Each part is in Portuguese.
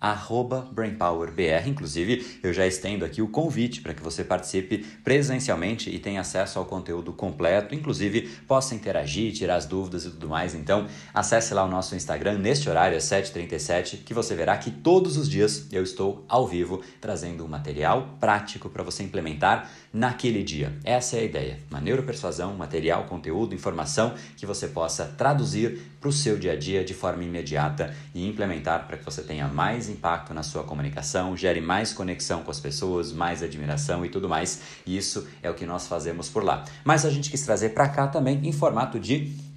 arroba BrainPowerBR. Inclusive, eu já estendo aqui o convite para que você participe presencialmente e tenha acesso ao conteúdo completo, inclusive possa interagir, tirar as dúvidas e tudo mais. Então, acesse lá o nosso Instagram neste horário, às 7h37, que você verá que todos os dias eu estou ao vivo trazendo um material prático para você implementar naquele dia. Essa é a ideia. Uma neuropersuasão, material, conteúdo, informação que você possa traduzir para o seu dia a dia de forma imediata e implementar para que você tenha mais impacto na sua comunicação, gere mais conexão com as pessoas, mais admiração e tudo mais. Isso é o que nós fazemos por lá. Mas a gente quis trazer para cá também em formato de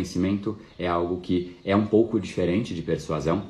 Convencimento é algo que é um pouco diferente de persuasão,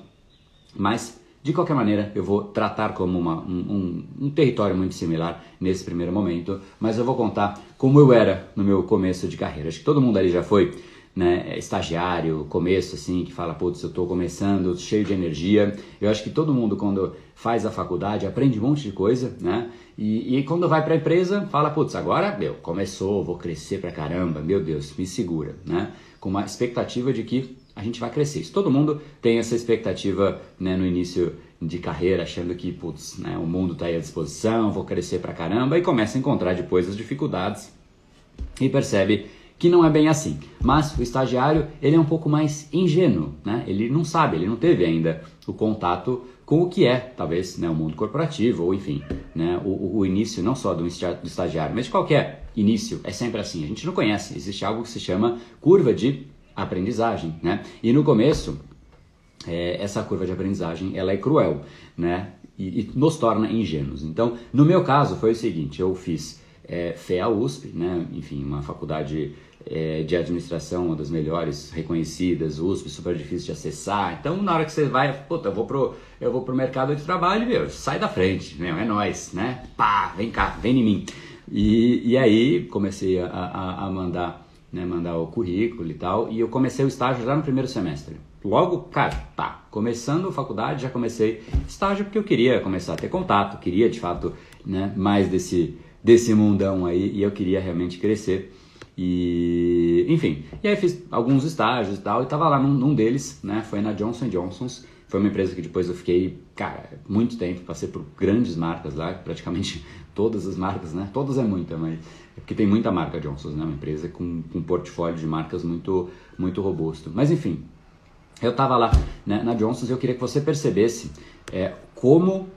mas de qualquer maneira eu vou tratar como uma, um, um, um, território muito similar nesse primeiro momento, mas eu vou contar como eu era no meu começo de carreira. Acho que todo mundo ali já foi né, estagiário, começo assim, que fala, putz, eu estou começando, cheio de energia. Eu acho que todo mundo quando faz a faculdade aprende um monte de coisa, né? E, e quando vai para a empresa, fala, putz, agora, meu, começou, vou crescer pra caramba, meu Deus, me segura, né? com uma expectativa de que a gente vai crescer. Isso, todo mundo tem essa expectativa né, no início de carreira, achando que putz, né, o mundo está aí à disposição, vou crescer pra caramba, e começa a encontrar depois as dificuldades e percebe que não é bem assim. Mas o estagiário ele é um pouco mais ingênuo, né? ele não sabe, ele não teve ainda o contato com o que é, talvez, né, o mundo corporativo, ou enfim, né, o, o início não só do estagiário, mas de qualquer início, é sempre assim. A gente não conhece, existe algo que se chama curva de aprendizagem, né? E no começo, é, essa curva de aprendizagem, ela é cruel, né? E, e, nos torna ingênuos. Então, no meu caso, foi o seguinte, eu fiz é, FEA USP, né? Enfim, uma faculdade é, de administração, uma das melhores reconhecidas, USP, super difícil de acessar. Então, na hora que você vai, puta, eu vou pro, eu vou pro mercado de trabalho, meu, sai da frente, meu, é nós, né? Pá, vem cá, vem em mim. E, e aí comecei a, a, a mandar, né, mandar o currículo e tal, e eu comecei o estágio já no primeiro semestre. Logo, cara, tá, começando a faculdade, já comecei estágio porque eu queria começar a ter contato, queria de fato né, mais desse, desse mundão aí, e eu queria realmente crescer. E, enfim, e aí fiz alguns estágios e tal, e tava lá num, num deles, né? Foi na Johnson Johnson's. Foi uma empresa que depois eu fiquei, cara, muito tempo, passei por grandes marcas lá, praticamente todas as marcas, né? Todas é muita, mas é porque tem muita marca Johnson's, né? Uma empresa com, com um portfólio de marcas muito, muito robusto. Mas enfim, eu tava lá né, na Johnson's e eu queria que você percebesse é, como,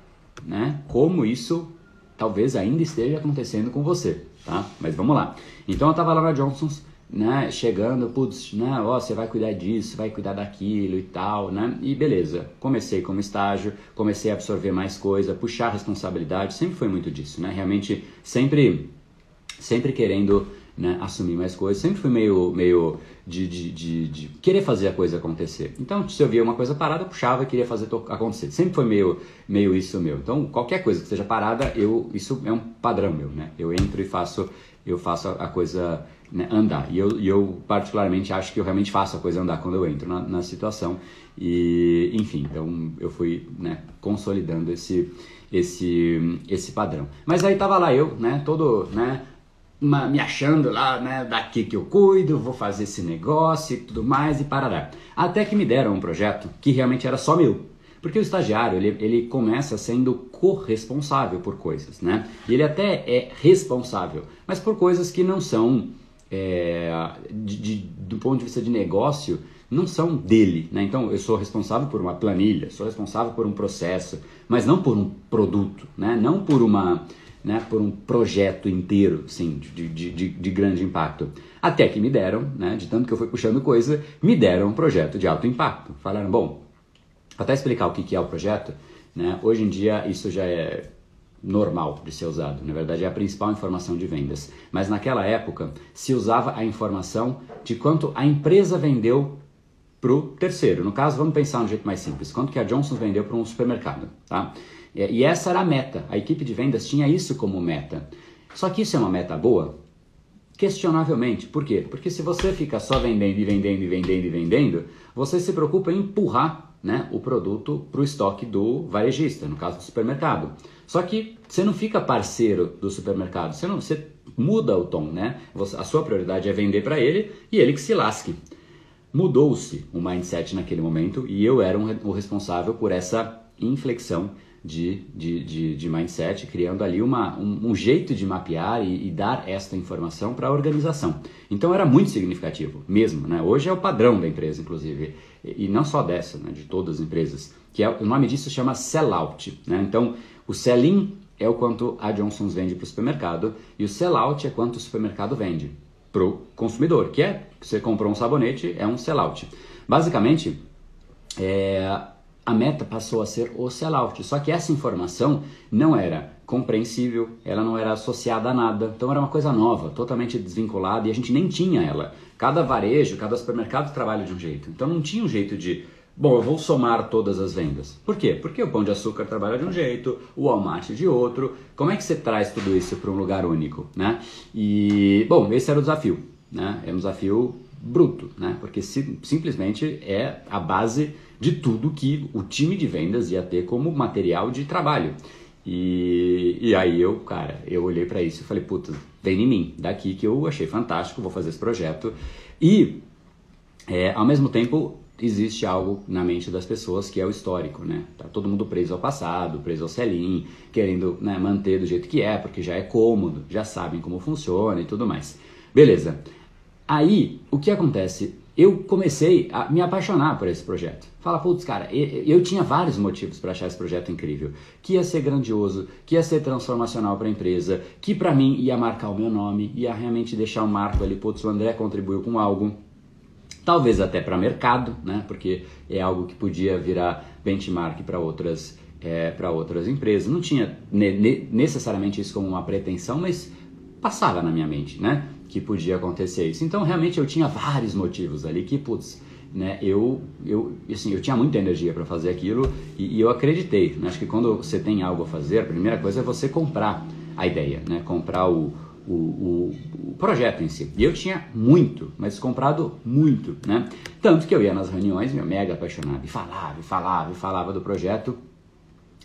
né? Como isso talvez ainda esteja acontecendo com você tá? Mas vamos lá. Então eu tava lá na Johnson's, né, chegando, putz, né, ó, você vai cuidar disso, vai cuidar daquilo e tal, né? E beleza, comecei como estágio, comecei a absorver mais coisa, puxar responsabilidade, sempre foi muito disso, né? Realmente sempre sempre querendo né, assumir mais coisas. Sempre fui meio, meio de, de, de, de, querer fazer a coisa acontecer. Então, se eu via uma coisa parada, eu puxava e queria fazer acontecer. Sempre foi meio, meio isso meu. Então, qualquer coisa que seja parada, eu, isso é um padrão meu, né? Eu entro e faço, eu faço a coisa né, andar. E eu, eu, particularmente, acho que eu realmente faço a coisa andar quando eu entro na, na situação. E, enfim, então eu fui né, consolidando esse, esse, esse padrão. Mas aí tava lá eu, né, todo, né, uma, me achando lá, né, daqui que eu cuido, vou fazer esse negócio e tudo mais e parará. Até que me deram um projeto que realmente era só meu. Porque o estagiário, ele, ele começa sendo corresponsável por coisas, né? E ele até é responsável, mas por coisas que não são, é, de, de, do ponto de vista de negócio, não são dele, né? Então eu sou responsável por uma planilha, sou responsável por um processo, mas não por um produto, né? Não por uma, né? Por um projeto inteiro, sim, de, de, de, de grande impacto. Até que me deram, né? De tanto que eu fui puxando coisa, me deram um projeto de alto impacto. Falaram, bom, até explicar o que é o projeto, né? Hoje em dia isso já é normal de ser usado. Na verdade, é a principal informação de vendas. Mas naquela época se usava a informação de quanto a empresa vendeu para o terceiro. No caso, vamos pensar um jeito mais simples: quanto que a Johnson vendeu para um supermercado, tá? E essa era a meta. A equipe de vendas tinha isso como meta. Só que isso é uma meta boa? Questionavelmente. Por quê? Porque se você fica só vendendo e vendendo e vendendo e vendendo, você se preocupa em empurrar né, o produto para o estoque do varejista, no caso do supermercado. Só que você não fica parceiro do supermercado, você, não, você muda o tom, né? a sua prioridade é vender para ele e ele que se lasque. Mudou-se o mindset naquele momento e eu era um, o responsável por essa inflexão de, de, de, de mindset, criando ali uma, um, um jeito de mapear e, e dar esta informação para a organização. Então era muito significativo, mesmo. Né? Hoje é o padrão da empresa, inclusive, e, não só dessa, né? de todas as empresas, que é, o nome disso chama sellout. Né? Então o sell-in é o quanto a Johnson's vende para o supermercado e o sell-out é quanto o supermercado vende para o consumidor, que é, você comprou um sabonete, é um sell-out. Basicamente, é, a meta passou a ser o sellout. Só que essa informação não era compreensível, ela não era associada a nada, então era uma coisa nova, totalmente desvinculada e a gente nem tinha ela. Cada varejo, cada supermercado trabalha de um jeito, então não tinha um jeito de, bom, eu vou somar todas as vendas. Por quê? Porque o Pão de Açúcar trabalha de um jeito, o Walmart de outro. Como é que você traz tudo isso para um lugar único, né? E, bom, esse era o desafio, né? É um desafio bruto, né? Porque simplesmente é a base de tudo que o time de vendas ia ter como material de trabalho. E, e aí eu, cara, eu olhei para isso e falei, puta, vem em mim, daqui que eu achei fantástico, vou fazer esse projeto. E, é, ao mesmo tempo, existe algo na mente das pessoas que é o histórico, né? Tá todo mundo preso ao passado, preso ao selim, querendo né, manter do jeito que é, porque já é cômodo, já sabem como funciona e tudo mais. Beleza. Aí, o que acontece? Eu comecei a me apaixonar por esse projeto. Fala, putz, cara, eu, tinha vários motivos para achar esse projeto incrível. Que ia ser grandioso, que ia ser transformacional para a empresa, que para mim ia marcar o meu nome, ia realmente deixar um marco ali, putz, o André contribuiu com algo. Talvez até para mercado, né? Porque é algo que podia virar benchmark para outras, é, para outras empresas. Não tinha ne necessariamente isso como uma pretensão, mas passava na minha mente, né? Que podia acontecer isso. Então, realmente, eu tinha vários motivos ali que, putz, né, eu, eu, assim, eu tinha muita energia para fazer aquilo e, e, eu acreditei. Né? Acho que quando você tem algo a fazer, a primeira coisa é você comprar a ideia, né? comprar o, o, o, o, projeto em si. E eu tinha muito, mas comprado muito, né? Tanto que eu ia nas reuniões, meu mega apaixonado, e falava, e falava, e falava do projeto.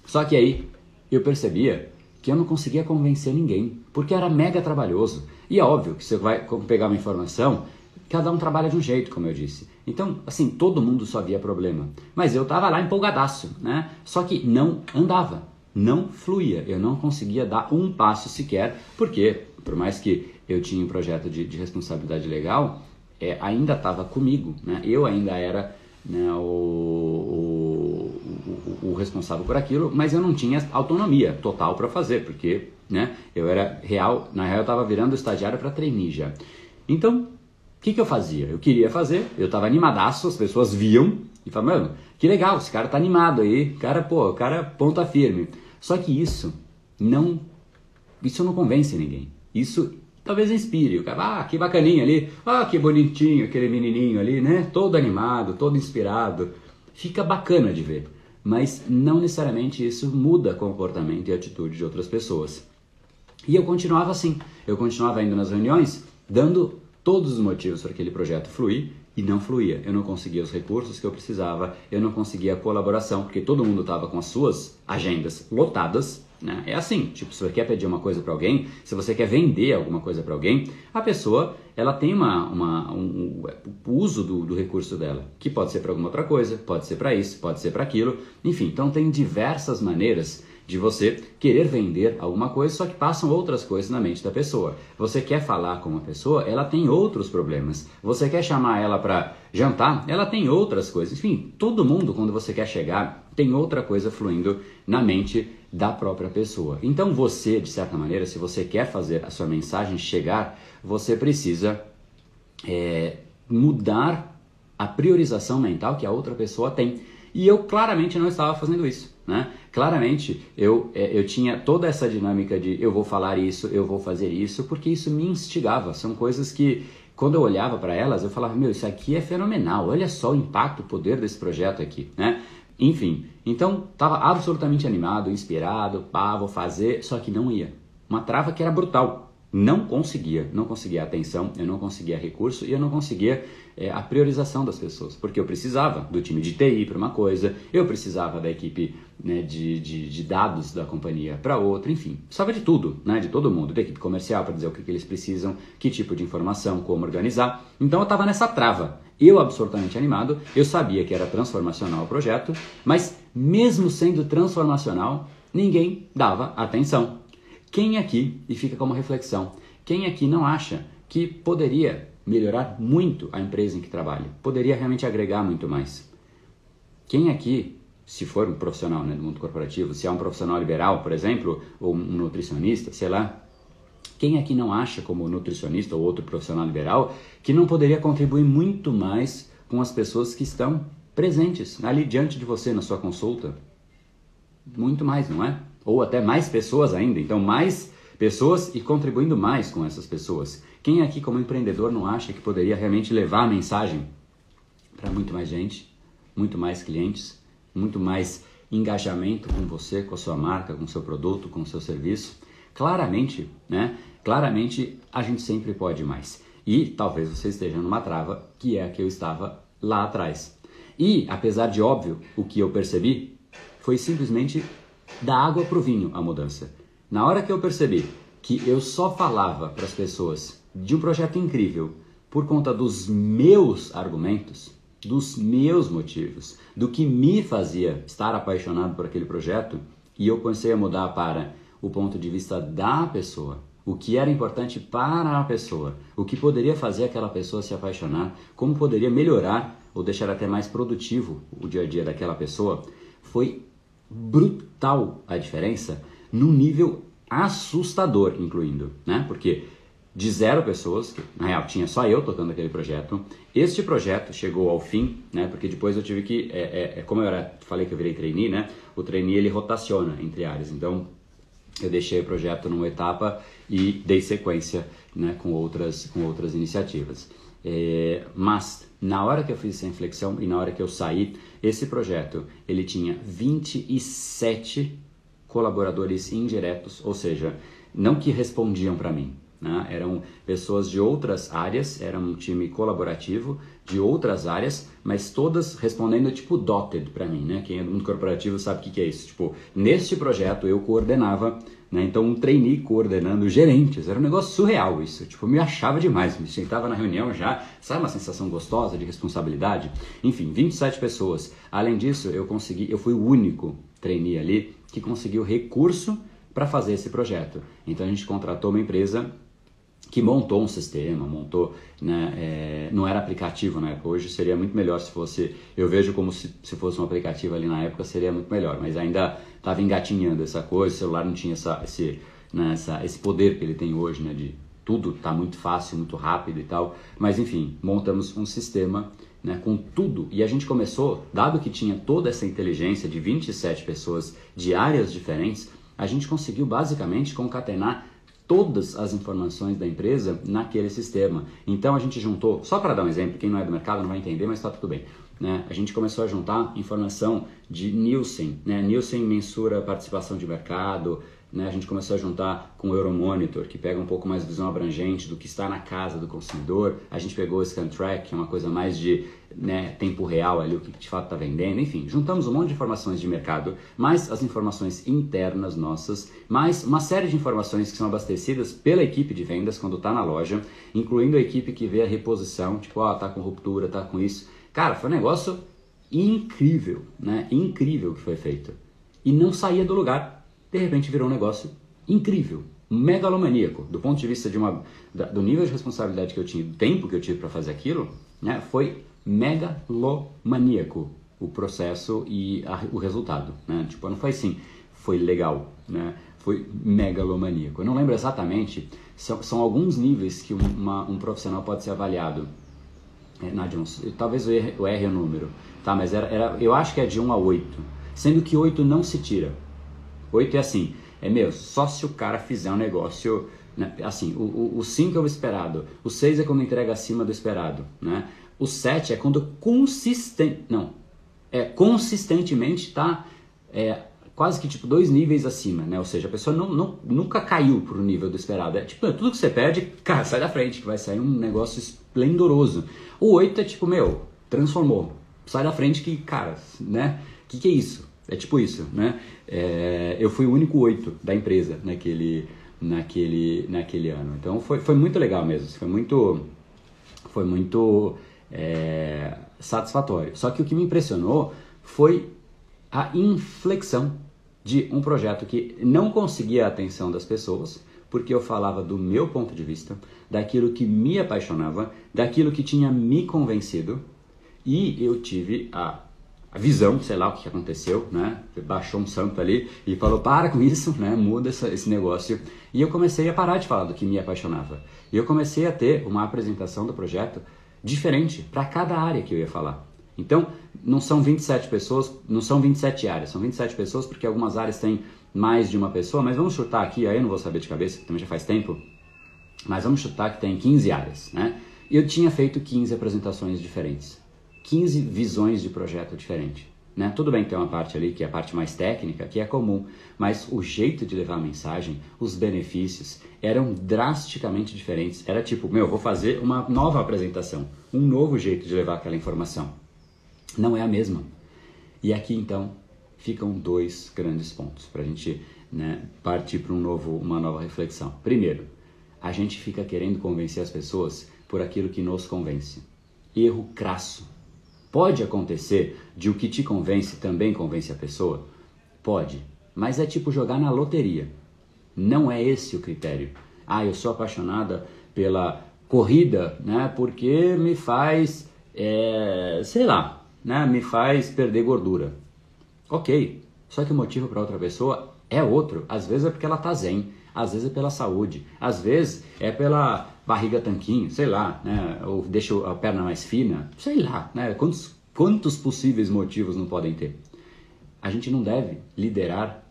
Só que aí eu percebia que eu não conseguia convencer ninguém, porque era mega trabalhoso. E é óbvio que você vai pegar uma informação, cada um trabalha de um jeito, como eu disse. Então, assim, todo mundo só via problema. Mas eu tava lá empolgadaço, né? Só que não andava, não fluía. Eu não conseguia dar um passo sequer, porque, por mais que eu tinha um projeto de, de responsabilidade legal, é, ainda estava comigo, né? Eu ainda era né, o, o, responsável por aquilo, mas eu não tinha autonomia total para fazer, porque né, eu era real, na real eu estava virando estagiário para trainee já. Então, o que, que eu fazia? Eu queria fazer, eu estava animadaço, as pessoas viam e falavam, mano, que legal, esse cara tá animado aí, cara, pô, o cara ponta firme. Só que isso não, isso não convence ninguém. Isso talvez inspire o cara. Ah, que bacaninha ali. Ah, que bonitinho aquele menininho ali, né? Todo animado, todo inspirado. Fica bacana de ver. Mas não necessariamente isso muda comportamento e atitude de outras pessoas. E eu continuava assim. Eu continuava indo nas reuniões, dando todos os motivos para aquele projeto fluir e não fluía. Eu não conseguia os recursos que eu precisava, eu não conseguia a colaboração, porque todo mundo estava com as suas agendas lotadas né? É assim, tipo, se você quer pedir uma coisa para alguém, se você quer vender alguma coisa para alguém, a pessoa ela tem uma, uma um, um, uso do, do recurso dela, que pode ser para alguma outra coisa, pode ser para isso, pode ser para aquilo, enfim. Então tem diversas maneiras de você querer vender alguma coisa, só que passam outras coisas na mente da pessoa. Você quer falar com uma pessoa, ela tem outros problemas. Você quer chamar ela para jantar, ela tem outras coisas. Enfim, todo mundo, quando você quer chegar, tem outra coisa fluindo na mente da própria pessoa. Então você, de certa maneira, se você quer fazer a sua mensagem chegar, você precisa é, mudar a priorização mental que a outra pessoa tem. E eu claramente não estava fazendo isso. Né? Claramente eu, é, eu tinha toda essa dinâmica de eu vou falar isso, eu vou fazer isso, porque isso me instigava. São coisas que, quando eu olhava para elas, eu falava: meu, isso aqui é fenomenal, olha só o impacto, o poder desse projeto aqui. Né? Enfim, então estava absolutamente animado, inspirado, pá, vou fazer, só que não ia. Uma trava que era brutal não conseguia, não conseguia atenção, eu não conseguia recurso e eu não conseguia é, a priorização das pessoas, porque eu precisava do time de TI para uma coisa, eu precisava da equipe né, de, de, de, dados da companhia para outra, enfim, precisava de tudo, né, de todo mundo, da equipe comercial para dizer o que, que eles precisam, que tipo de informação, como organizar. Então eu estava nessa trava. Eu absolutamente animado, eu sabia que era transformacional o projeto, mas mesmo sendo transformacional, ninguém dava atenção. Quem aqui, e fica como reflexão, quem aqui não acha que poderia melhorar muito a empresa em que trabalha? Poderia realmente agregar muito mais? Quem aqui, se for um profissional né, do mundo corporativo, se é um profissional liberal, por exemplo, ou um nutricionista, sei lá, quem aqui não acha, como nutricionista ou outro profissional liberal, que não poderia contribuir muito mais com as pessoas que estão presentes ali diante de você na sua consulta? Muito mais, não é? Ou até mais pessoas ainda. Então, mais pessoas e contribuindo mais com essas pessoas. Quem aqui, como empreendedor, não acha que poderia realmente levar a mensagem para muito mais gente, muito mais clientes, muito mais engajamento com você, com a sua marca, com o seu produto, com o seu serviço? Claramente, né? Claramente a gente sempre pode mais. E talvez você esteja numa trava que é a que eu estava lá atrás. E, apesar de óbvio, o que eu percebi foi simplesmente da água para o vinho a mudança. Na hora que eu percebi que eu só falava para as pessoas de um projeto incrível por conta dos meus argumentos, dos meus motivos, do que me fazia estar apaixonado por aquele projeto, e eu comecei a mudar para o ponto de vista da pessoa, o que era importante para a pessoa, o que poderia fazer aquela pessoa se apaixonar, como poderia melhorar ou deixar até mais produtivo o dia a dia daquela pessoa, foi brutal a diferença num nível assustador, incluindo, né? Porque de zero pessoas, que na real tinha só eu tocando aquele projeto, este projeto chegou ao fim, né? Porque depois eu tive que, é, é, é como eu era, falei que eu virei trainee, né? O trainee ele rotaciona entre áreas, então eu deixei o projeto numa etapa e dei sequência, né? Com outras, com outras iniciativas. É, mas na hora que eu fiz essa inflexão e na hora que eu saí, esse projeto ele tinha 27 colaboradores indiretos, ou seja, não que respondiam para mim, né? eram pessoas de outras áreas, era um time colaborativo de outras áreas, mas todas respondendo tipo dotted para mim, né? Quem é do mundo corporativo sabe o que, que é isso. Tipo, neste projeto eu coordenava né? Então, um trainee coordenando gerentes, era um negócio surreal isso. Tipo, eu me achava demais, me sentava na reunião já, sabe uma sensação gostosa de responsabilidade? Enfim, 27 pessoas. Além disso, eu consegui, eu fui o único trainee ali que conseguiu recurso para fazer esse projeto. Então, a gente contratou uma empresa que montou um sistema, montou, né, é, não era aplicativo na época, hoje seria muito melhor se fosse, eu vejo como se, se fosse um aplicativo ali na época seria muito melhor, mas ainda estava engatinhando essa coisa, o celular não tinha essa, esse, né, essa, esse poder que ele tem hoje, né, de tudo tá muito fácil, muito rápido e tal, mas enfim, montamos um sistema né, com tudo. E a gente começou, dado que tinha toda essa inteligência de 27 pessoas de áreas diferentes, a gente conseguiu basicamente concatenar todas as informações da empresa naquele sistema. Então a gente juntou, só para dar um exemplo, quem não é do mercado não vai entender, mas está tudo bem. Né? A gente começou a juntar informação de Nielsen. Né? Nielsen mensura participação de mercado, né, a gente começou a juntar com o Euromonitor, que pega um pouco mais visão abrangente do que está na casa do consumidor. A gente pegou o Scantrack, que é uma coisa mais de né, tempo real ali, o que de fato está vendendo. Enfim, juntamos um monte de informações de mercado, mais as informações internas nossas, mais uma série de informações que são abastecidas pela equipe de vendas quando está na loja, incluindo a equipe que vê a reposição, tipo, ó, oh, tá com ruptura, tá com isso. Cara, foi um negócio incrível, né? Incrível que foi feito. E não saía do lugar de repente virou um negócio incrível, megalomaníaco, do ponto de vista de uma, do nível de responsabilidade que eu tinha, do tempo que eu tive para fazer aquilo, né, foi megalomaníaco o processo e a, o resultado, né? Tipo, não foi assim, foi legal, né? Foi megalomaníaco. Eu não lembro exatamente, são, são alguns níveis que uma, um profissional pode ser avaliado. É, Nádia, talvez eu erre, eu erre o número, tá? Mas era, era, eu acho que é de 1 a 8, sendo que 8 não se tira. 8 é assim, é meu, só se o cara fizer um negócio, né? assim, o 5 é o esperado, o 6 é quando entrega acima do esperado, né? O 7 é quando consistente, não, é consistentemente está é, quase que tipo dois níveis acima, né? Ou seja, a pessoa não, não, nunca caiu para o nível do esperado. É tipo, tudo que você perde, cara, sai da frente, que vai sair um negócio esplendoroso. O 8 é tipo, meu, transformou. Sai da frente que, cara, né? O que, que é isso? É tipo isso, né? É, eu fui o único 8 da empresa naquele, naquele, naquele ano. Então foi, foi muito legal mesmo. Foi muito. Foi muito. É, satisfatório. Só que o que me impressionou foi a inflexão de um projeto que não conseguia a atenção das pessoas, porque eu falava do meu ponto de vista, daquilo que me apaixonava, daquilo que tinha me convencido, e eu tive a, a visão, sei lá o que aconteceu, né? Baixou um santo ali e falou: para com isso, né? Muda essa, esse negócio. E eu comecei a parar de falar do que me apaixonava. E eu comecei a ter uma apresentação do projeto diferente para cada área que eu ia falar. Então, não são 27 pessoas, não são 27 áreas, são 27 pessoas porque algumas áreas têm mais de uma pessoa, mas vamos chutar aqui, aí eu não vou saber de cabeça, também já faz tempo, mas vamos chutar que tem 15 áreas, né? E eu tinha feito 15 apresentações diferentes, 15 visões de projeto diferentes. Né? Tudo bem que tem uma parte ali que é a parte mais técnica, que é comum, mas o jeito de levar a mensagem, os benefícios eram drasticamente diferentes. Era tipo, meu, vou fazer uma nova apresentação, um novo jeito de levar aquela informação. Não é a mesma. E aqui então ficam dois grandes pontos para a gente né, partir para um novo, uma nova reflexão. Primeiro, a gente fica querendo convencer as pessoas por aquilo que nos convence. Erro crasso Pode acontecer de o que te convence também convence a pessoa? Pode, mas é tipo jogar na loteria. Não é esse o critério. Ah, eu sou apaixonada pela corrida, né? Porque me faz, é, sei lá, né? Me faz perder gordura. Ok, só que o motivo para outra pessoa é outro. Às vezes é porque ela tá zen, às vezes é pela saúde, às vezes é pela barriga tanquinho, sei lá, né? Ou deixa a perna mais fina, sei lá, né? Quantos, quantos possíveis motivos não podem ter? A gente não deve liderar,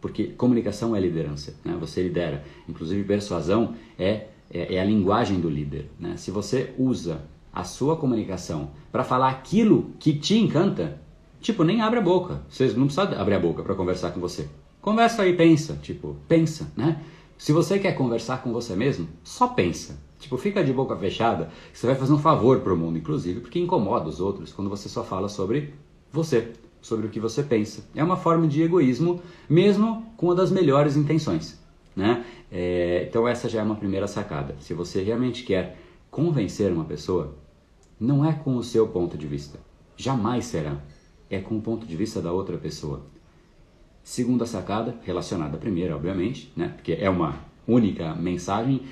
porque comunicação é liderança, né? Você lidera. Inclusive persuasão é, é, é a linguagem do líder, né? Se você usa a sua comunicação para falar aquilo que te encanta, tipo, nem abre a boca. Vocês não precisam abrir a boca para conversar com você. Conversa aí, pensa, tipo, pensa, né? Se você quer conversar com você mesmo, só pensa. Tipo, fica de boca fechada, você vai fazer um favor para o mundo, inclusive, porque incomoda os outros quando você só fala sobre você, sobre o que você pensa. É uma forma de egoísmo, mesmo com uma das melhores intenções. Né? É, então, essa já é uma primeira sacada. Se você realmente quer convencer uma pessoa, não é com o seu ponto de vista. Jamais será. É com o ponto de vista da outra pessoa. Segunda sacada, relacionada à primeira, obviamente, né? porque é uma única mensagem,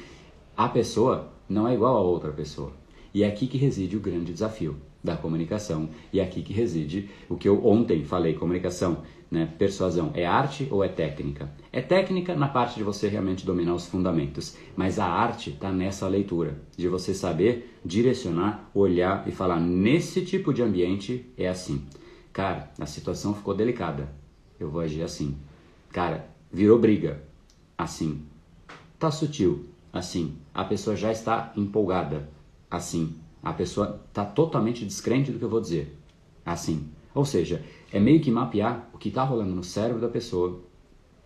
a pessoa não é igual a outra pessoa. E é aqui que reside o grande desafio da comunicação. E é aqui que reside o que eu ontem falei, comunicação, né? persuasão. É arte ou é técnica? É técnica na parte de você realmente dominar os fundamentos, mas a arte está nessa leitura, de você saber direcionar, olhar e falar, nesse tipo de ambiente é assim. Cara, a situação ficou delicada eu vou agir assim. Cara, virou briga, assim. Tá sutil, assim. A pessoa já está empolgada, assim. A pessoa tá totalmente descrente do que eu vou dizer, assim. Ou seja, é meio que mapear o que está rolando no cérebro da pessoa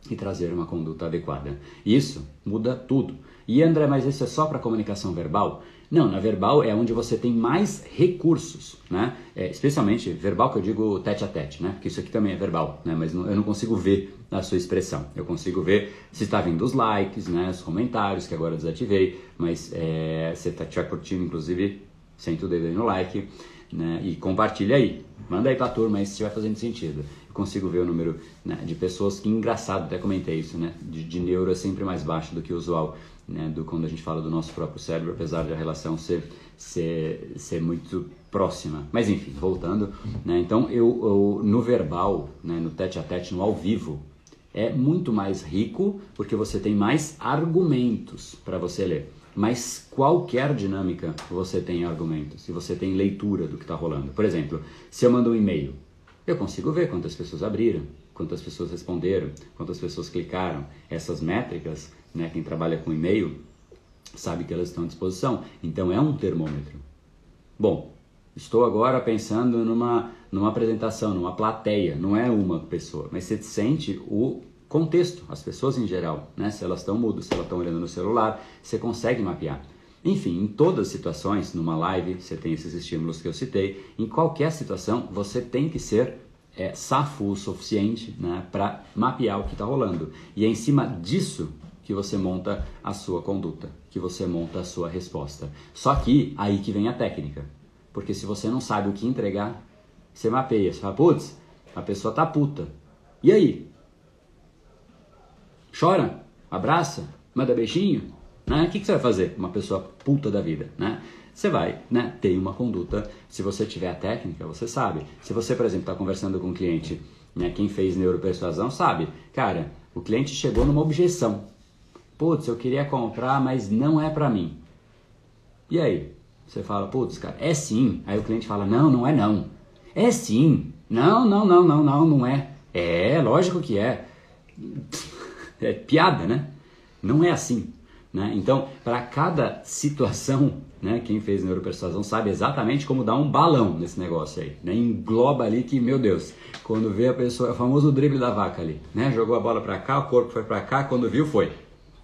e trazer uma conduta adequada. Isso muda tudo. E André, mas isso é só para comunicação verbal? Não, na verbal é onde você tem mais recursos, né? É, especialmente verbal que eu digo tete a tete, né? Porque isso aqui também é verbal, né? Mas não, eu não consigo ver a sua expressão. Eu consigo ver se está vindo os likes, né? Os comentários que agora eu desativei, mas é, você está curtindo, inclusive, sente o dedo aí no like. né? E compartilha aí, manda aí para a turma aí se estiver fazendo sentido. Consigo ver o número né, de pessoas que, engraçado, até comentei isso, né? De, de neuro é sempre mais baixo do que o usual, né? Do quando a gente fala do nosso próprio cérebro, apesar de a relação ser, ser, ser muito próxima. Mas enfim, voltando, né? Então eu, eu no verbal, né? No tete a tete, no ao vivo, é muito mais rico porque você tem mais argumentos para você ler. Mas qualquer dinâmica você tem argumentos, se você tem leitura do que está rolando. Por exemplo, se eu mando um e-mail, eu consigo ver quantas pessoas abriram, quantas pessoas responderam, quantas pessoas clicaram. Essas métricas, né, quem trabalha com e-mail sabe que elas estão à disposição. Então é um termômetro. Bom, estou agora pensando numa, numa apresentação, numa plateia, não é uma pessoa, mas você sente o contexto, as pessoas em geral, né? Se elas estão mudas, se elas estão olhando no celular, você consegue mapear. Enfim, em todas as situações, numa live, você tem esses estímulos que eu citei. Em qualquer situação, você tem que ser é, safo o suficiente né, para mapear o que está rolando. E é em cima disso que você monta a sua conduta, que você monta a sua resposta. Só que aí que vem a técnica. Porque se você não sabe o que entregar, você mapeia. Você fala, putz, a pessoa tá puta. E aí? Chora, abraça, manda beijinho, né? O que, que você vai fazer? Uma pessoa puta da vida, né? Você vai, né, ter uma conduta. Se você tiver a técnica, você sabe. Se você, por exemplo, está conversando com um cliente, né, quem fez neuropersuasão sabe, cara, o cliente chegou numa objeção. Putz, eu queria comprar, mas não é para mim. E aí? Você fala, putz, cara, é sim. Aí o cliente fala, não, não é não. É sim. Não, não, não, não, não, não é. É, lógico que é é piada, né? Não é assim. Né? Então, para cada situação, né, quem fez neuropersuasão sabe exatamente como dar um balão nesse negócio aí. Né? Engloba ali que, meu Deus, quando vê a pessoa, é o famoso drible da vaca ali. Né? Jogou a bola para cá, o corpo foi para cá, quando viu, foi.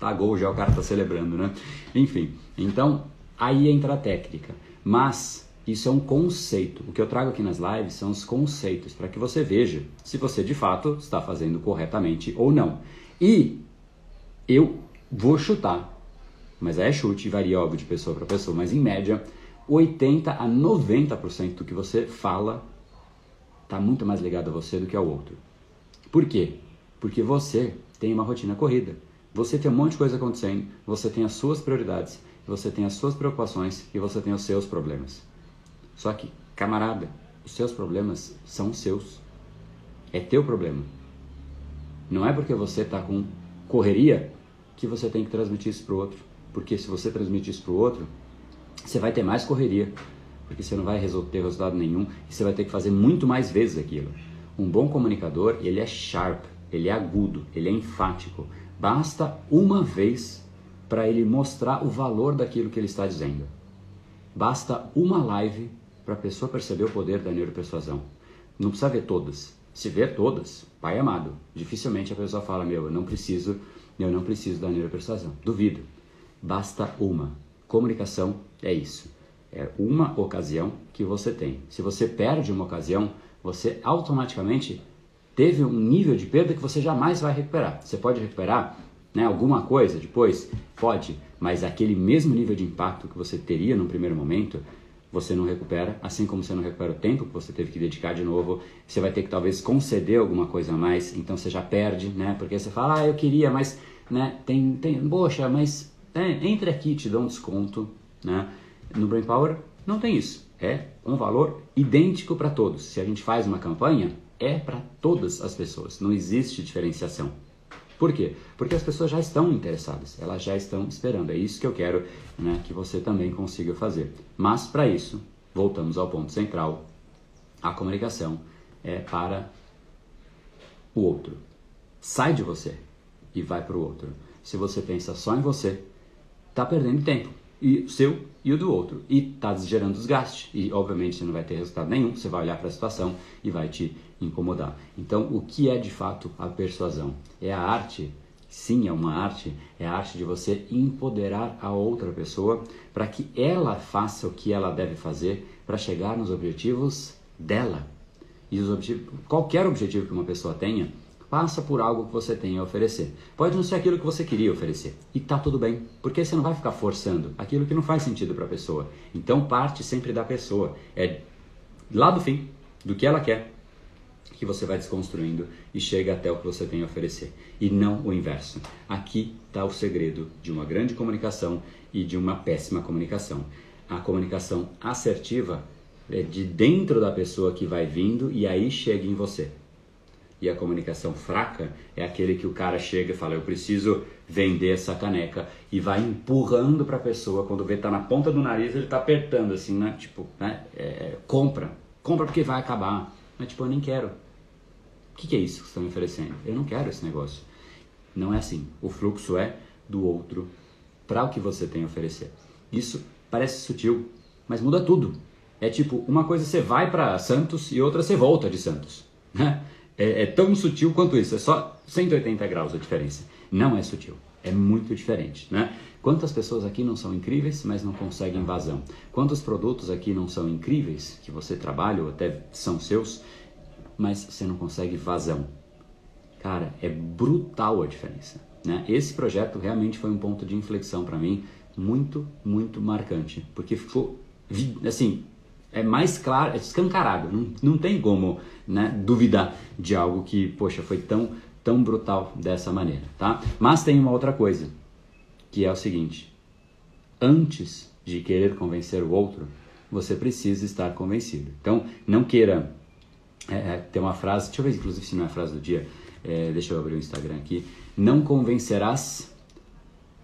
Tá gol, já o cara tá celebrando, né? Enfim, então aí entra a técnica. Mas isso é um conceito. O que eu trago aqui nas lives são os conceitos, para que você veja se você de fato está fazendo corretamente ou não. E eu vou chutar, mas é chute, varia óbvio de pessoa para pessoa, mas em média, 80 a 90% do que você fala está muito mais ligado a você do que ao outro. Por quê? Porque você tem uma rotina corrida. Você tem um monte de coisa acontecendo, você tem as suas prioridades, você tem as suas preocupações e você tem os seus problemas. Só que, camarada, os seus problemas são seus. É teu problema. Não é porque você está com correria que você tem que transmitir isso para o outro. Porque se você transmitir isso para o outro, você vai ter mais correria. Porque você não vai ter resultado nenhum e você vai ter que fazer muito mais vezes aquilo. Um bom comunicador, ele é sharp, ele é agudo, ele é enfático. Basta uma vez para ele mostrar o valor daquilo que ele está dizendo. Basta uma live para a pessoa perceber o poder da neuropersuasão. Não precisa ver todas, se ver todas, pai amado, dificilmente a pessoa fala, meu, eu não preciso, eu não preciso da neuropersuasão. Duvido. Basta uma. Comunicação é isso. É uma ocasião que você tem. Se você perde uma ocasião, você automaticamente teve um nível de perda que você jamais vai recuperar. Você pode recuperar né, alguma coisa depois? Pode, mas aquele mesmo nível de impacto que você teria no primeiro momento, você não recupera, assim como você não recupera o tempo que você teve que dedicar de novo, você vai ter que talvez conceder alguma coisa a mais, então você já perde, né? Porque você fala, ah, eu queria, mas, né, tem, tem, poxa, mas é, entre aqui te dou um desconto, né? No Brain Power não tem isso, é um valor idêntico para todos. Se a gente faz uma campanha, é para todas as pessoas, não existe diferenciação. Por quê? Porque as pessoas já estão interessadas, elas já estão esperando. É isso que eu quero né, que você também consiga fazer. Mas para isso, voltamos ao ponto central: a comunicação é para o outro. Sai de você e vai para o outro. Se você pensa só em você, está perdendo tempo. E seu e o do outro. E está gerando desgaste. E obviamente você não vai ter resultado nenhum. Você vai olhar para a situação e vai te incomodar. Então, o que é de fato a persuasão? É a arte, sim, é uma arte, é a arte de você empoderar a outra pessoa para que ela faça o que ela deve fazer para chegar nos objetivos dela. E os objetivos, qualquer objetivo que uma pessoa tenha, passa por algo que você tem a oferecer. Pode não ser aquilo que você queria oferecer. E tá tudo bem, porque você não vai ficar forçando aquilo que não faz sentido para a pessoa. Então parte sempre da pessoa. É lá do fim, do que ela quer, que você vai desconstruindo e chega até o que você tem a oferecer. E não o inverso. Aqui está o segredo de uma grande comunicação e de uma péssima comunicação. A comunicação assertiva é de dentro da pessoa que vai vindo e aí chega em você. E a comunicação fraca é aquele que o cara chega e fala: Eu preciso vender essa caneca. E vai empurrando para a pessoa. Quando vê, tá na ponta do nariz, ele tá apertando assim, né? Tipo, né? É, compra. Compra porque vai acabar. Mas, tipo, eu nem quero. O que, que é isso que você está me oferecendo? Eu não quero esse negócio. Não é assim. O fluxo é do outro para o que você tem a oferecer. Isso parece sutil, mas muda tudo. É tipo, uma coisa você vai para Santos e outra você volta de Santos. Né? É, é, tão sutil quanto isso, é só 180 graus a diferença. Não é sutil, é muito diferente. Né? Quantas pessoas aqui não são incríveis, mas não conseguem vazão? Quantos produtos aqui não são incríveis, que você trabalha ou até são seus, mas você não consegue vazão? Cara, é brutal a diferença. Né? Esse projeto realmente foi um ponto de inflexão para mim, muito, muito marcante, porque ficou assim é mais claro, é escancarado, não, não tem como né, duvidar de algo que, poxa, foi tão, tão brutal dessa maneira, tá? Mas tem uma outra coisa, que é o seguinte, antes de querer convencer o outro, você precisa estar convencido. Então, não queira, é, é tem uma frase, deixa eu ver inclusive se não é a frase do dia, é, deixa eu abrir o Instagram aqui, não convencerás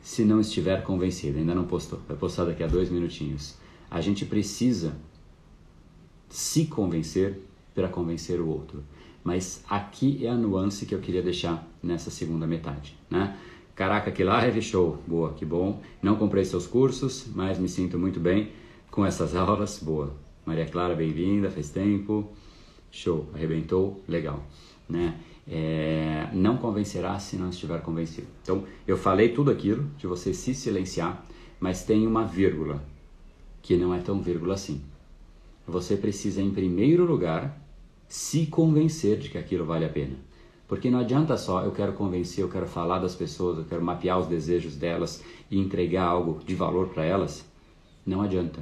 se não estiver convencido, ainda não postou, vai postar daqui a dois minutinhos. A gente precisa se convencer para convencer o outro. Mas aqui é a nuance que eu queria deixar nessa segunda metade, né? Caraca, que live show, boa, que bom. Não comprei seus cursos, mas me sinto muito bem com essas aulas, boa. Maria Clara, bem-vinda, faz tempo, show, arrebentou, legal, né? É, não convencerá se não estiver convencido. Então, eu falei tudo aquilo de você se silenciar, mas tem uma vírgula que não é tão vírgula assim você precisa, em primeiro lugar, se convencer de que aquilo vale a pena. Porque não adianta só eu quero convencer, eu quero falar das pessoas, eu quero mapear os desejos delas e entregar algo de valor para elas. Não adianta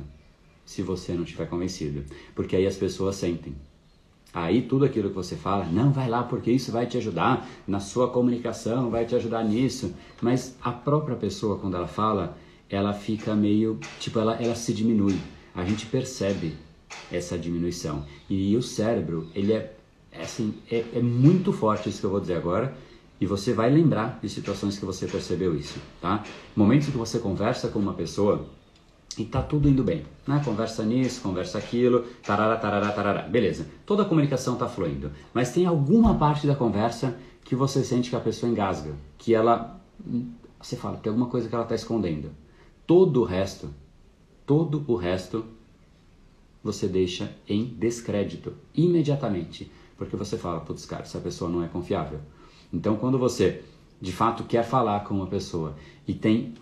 se você não estiver convencido, porque aí as pessoas sentem. Aí tudo aquilo que você fala, não vai lá porque isso vai te ajudar na sua comunicação, vai te ajudar nisso. Mas a própria pessoa quando ela fala, ela fica meio, tipo, ela, ela se diminui. A gente percebe essa diminuição. E o cérebro, ele é, assim, é, é muito forte isso que eu vou dizer agora, e você vai lembrar de situações que você percebeu isso, tá? Momentos que você conversa com uma pessoa e tá tudo indo bem, né? Conversa nisso, conversa aquilo, tarará, tarará, tarará. Beleza, toda a comunicação tá fluindo, mas tem alguma parte da conversa que você sente que a pessoa engasga, que ela, você fala, tem alguma coisa que ela tá escondendo. Todo o resto, todo o resto você deixa em descrédito imediatamente, porque você fala, putz, cara, essa pessoa não é confiável. Então, quando você de fato quer falar com uma pessoa e tem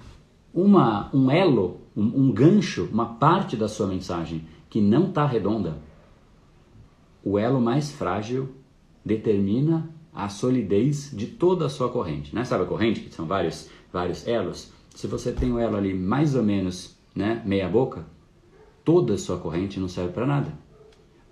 uma, um elo, um, um gancho, uma parte da sua mensagem que não está redonda, o elo mais frágil determina a solidez de toda a sua corrente. Né? Sabe a corrente, que são vários, vários elos? Se você tem o elo ali mais ou menos né, meia boca, toda a sua corrente não serve para nada.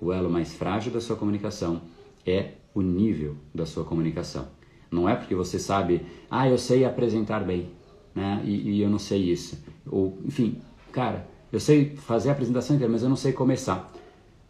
O elo mais frágil da sua comunicação é o nível da sua comunicação. Não é porque você sabe, ah, eu sei apresentar bem, né? E, e eu não sei isso. Ou, enfim, cara, eu sei fazer a apresentação inteira, mas eu não sei começar.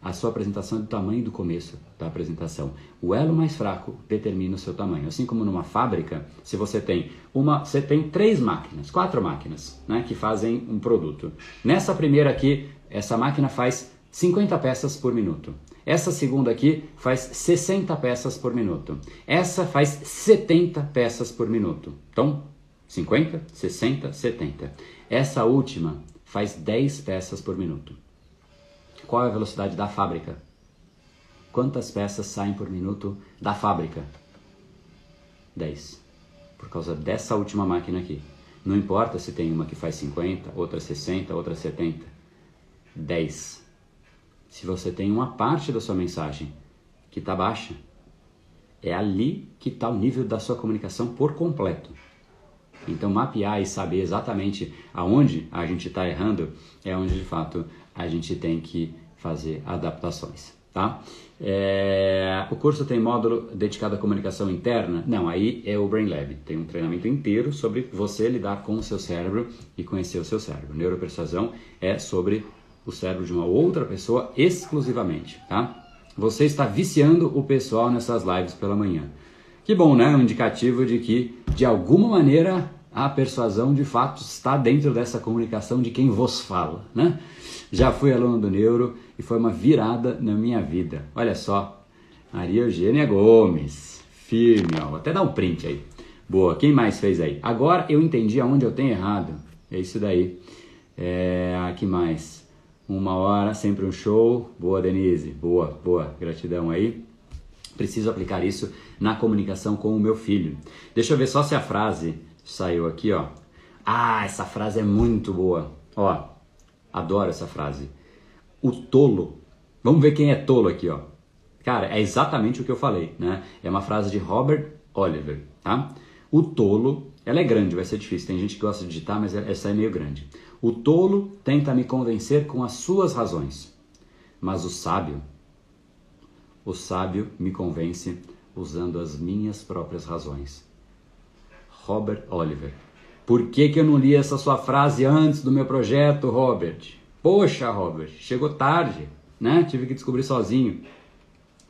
A sua apresentação é do tamanho do começo da apresentação. O elo mais fraco determina o seu tamanho. Assim como numa fábrica, se você tem uma, você tem três máquinas, quatro máquinas, né, que fazem um produto. Nessa primeira aqui, essa máquina faz 50 peças por minuto. Essa segunda aqui faz 60 peças por minuto. Essa faz 70 peças por minuto. Então, 50, 60, 70. Essa última faz 10 peças por minuto. Qual é a velocidade da fábrica? Quantas peças saem por minuto da fábrica? 10. Por causa dessa última máquina aqui. Não importa se tem uma que faz 50, outra 60, outra 70. 10. Se você tem uma parte da sua mensagem que está baixa, é ali que está o nível da sua comunicação por completo. Então, mapear e saber exatamente aonde a gente está errando é onde de fato a gente tem que fazer adaptações, tá? É, o curso tem módulo dedicado à comunicação interna? Não, aí é o Brain Lab. Tem um treinamento inteiro sobre você lidar com o seu cérebro e conhecer o seu cérebro. Neuropersuasão é sobre o cérebro de uma outra pessoa exclusivamente, tá? Você está viciando o pessoal nessas lives pela manhã. Que bom, né? Um indicativo de que, de alguma maneira, a persuasão de fato está dentro dessa comunicação de quem vos fala, né? Já fui aluno do Neuro e foi uma virada na minha vida. Olha só, Maria Eugênia Gomes, firme, ó. Vou até dar um print aí. Boa, quem mais fez aí? Agora eu entendi aonde eu tenho errado. É isso daí. É, aqui mais. Uma hora, sempre um show. Boa, Denise. Boa, boa. Gratidão aí. Preciso aplicar isso na comunicação com o meu filho. Deixa eu ver só se a frase saiu aqui, ó. Ah, essa frase é muito boa. Ó, adoro essa frase. O tolo. Vamos ver quem é tolo aqui, ó. Cara, é exatamente o que eu falei, né? É uma frase de Robert Oliver, tá? O tolo, ela é grande, vai ser difícil. Tem gente que gosta de digitar, mas essa é meio grande. O tolo tenta me convencer com as suas razões, mas o sábio, o sábio me convence usando as minhas próprias razões. Robert Oliver. Por que, que eu não li essa sua frase antes do meu projeto, Robert? Poxa, Robert, chegou tarde, né? Tive que descobrir sozinho.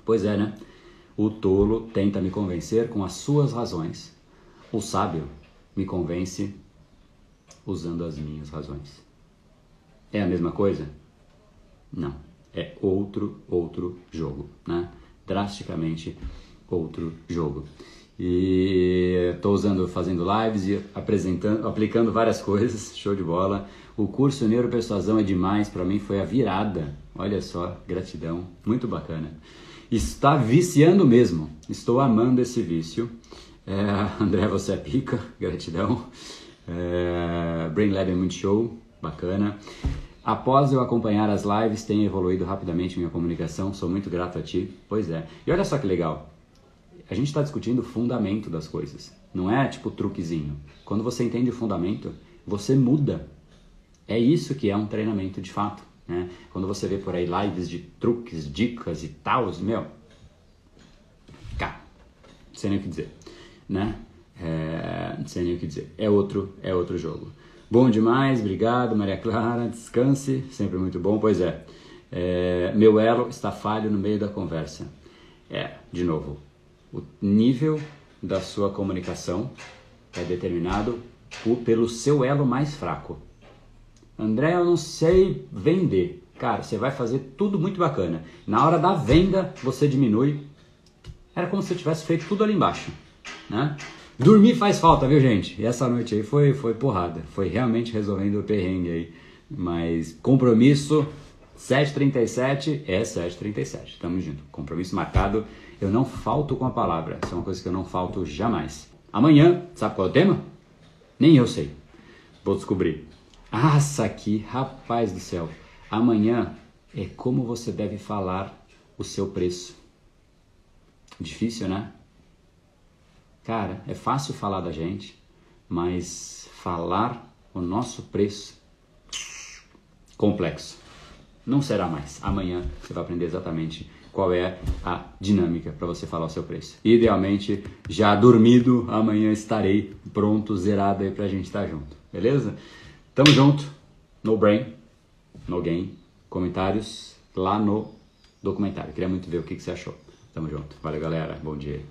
Pois é, né? O tolo tenta me convencer com as suas razões. O sábio me convence usando as minhas razões. É a mesma coisa? Não. É outro, outro jogo, né? Drasticamente outro jogo. E estou usando, fazendo lives e apresentando, aplicando várias coisas, show de bola. O curso Neuropersuasão é demais, para mim foi a virada. Olha só, gratidão, muito bacana. Está viciando mesmo, estou amando esse vício. É, André, você é pica, gratidão. É, Brain Lab é muito show, bacana. Após eu acompanhar as lives, tem evoluído rapidamente minha comunicação, sou muito grato a ti. Pois é. E olha só que legal, a gente está discutindo o fundamento das coisas. Não é tipo truquezinho. Quando você entende o fundamento, você muda. É isso que é um treinamento de fato. Né? Quando você vê por aí lives de truques, dicas e tal, meu, cá, sei nem o que dizer, né? É, não sei nem o que dizer. É outro, é outro jogo. Bom demais, obrigado, Maria Clara. Descanse, sempre muito bom. Pois é, é meu elo está falho no meio da conversa. É, de novo, o nível da sua comunicação é determinado por, pelo seu elo mais fraco. André, eu não sei vender. Cara, você vai fazer tudo muito bacana. Na hora da venda, você diminui. Era como se você tivesse feito tudo ali embaixo, né? Dormir faz falta, viu, gente? E essa noite aí foi, foi porrada. Foi realmente resolvendo o perrengue aí. Mas compromisso 7h37 é 7h37. Tamo junto. Compromisso marcado eu não falto com a palavra. Isso é uma coisa que eu não falto jamais. Amanhã, sabe qual é o tema? Nem eu sei. Vou descobrir. Ah, aqui, rapaz do céu. Amanhã é como você deve falar o seu preço. Difícil, né? Cara, é fácil falar da gente, mas falar o nosso preço complexo. Não será mais. Amanhã você vai aprender exatamente qual é a dinâmica para você falar o seu preço. Idealmente, já dormido, amanhã estarei pronto, zerado aí para a gente estar tá junto, beleza? Tamo junto, no brain, no game, comentários lá no documentário. Queria muito ver o que, que você achou. Tamo junto. Valeu, galera. Bom dia.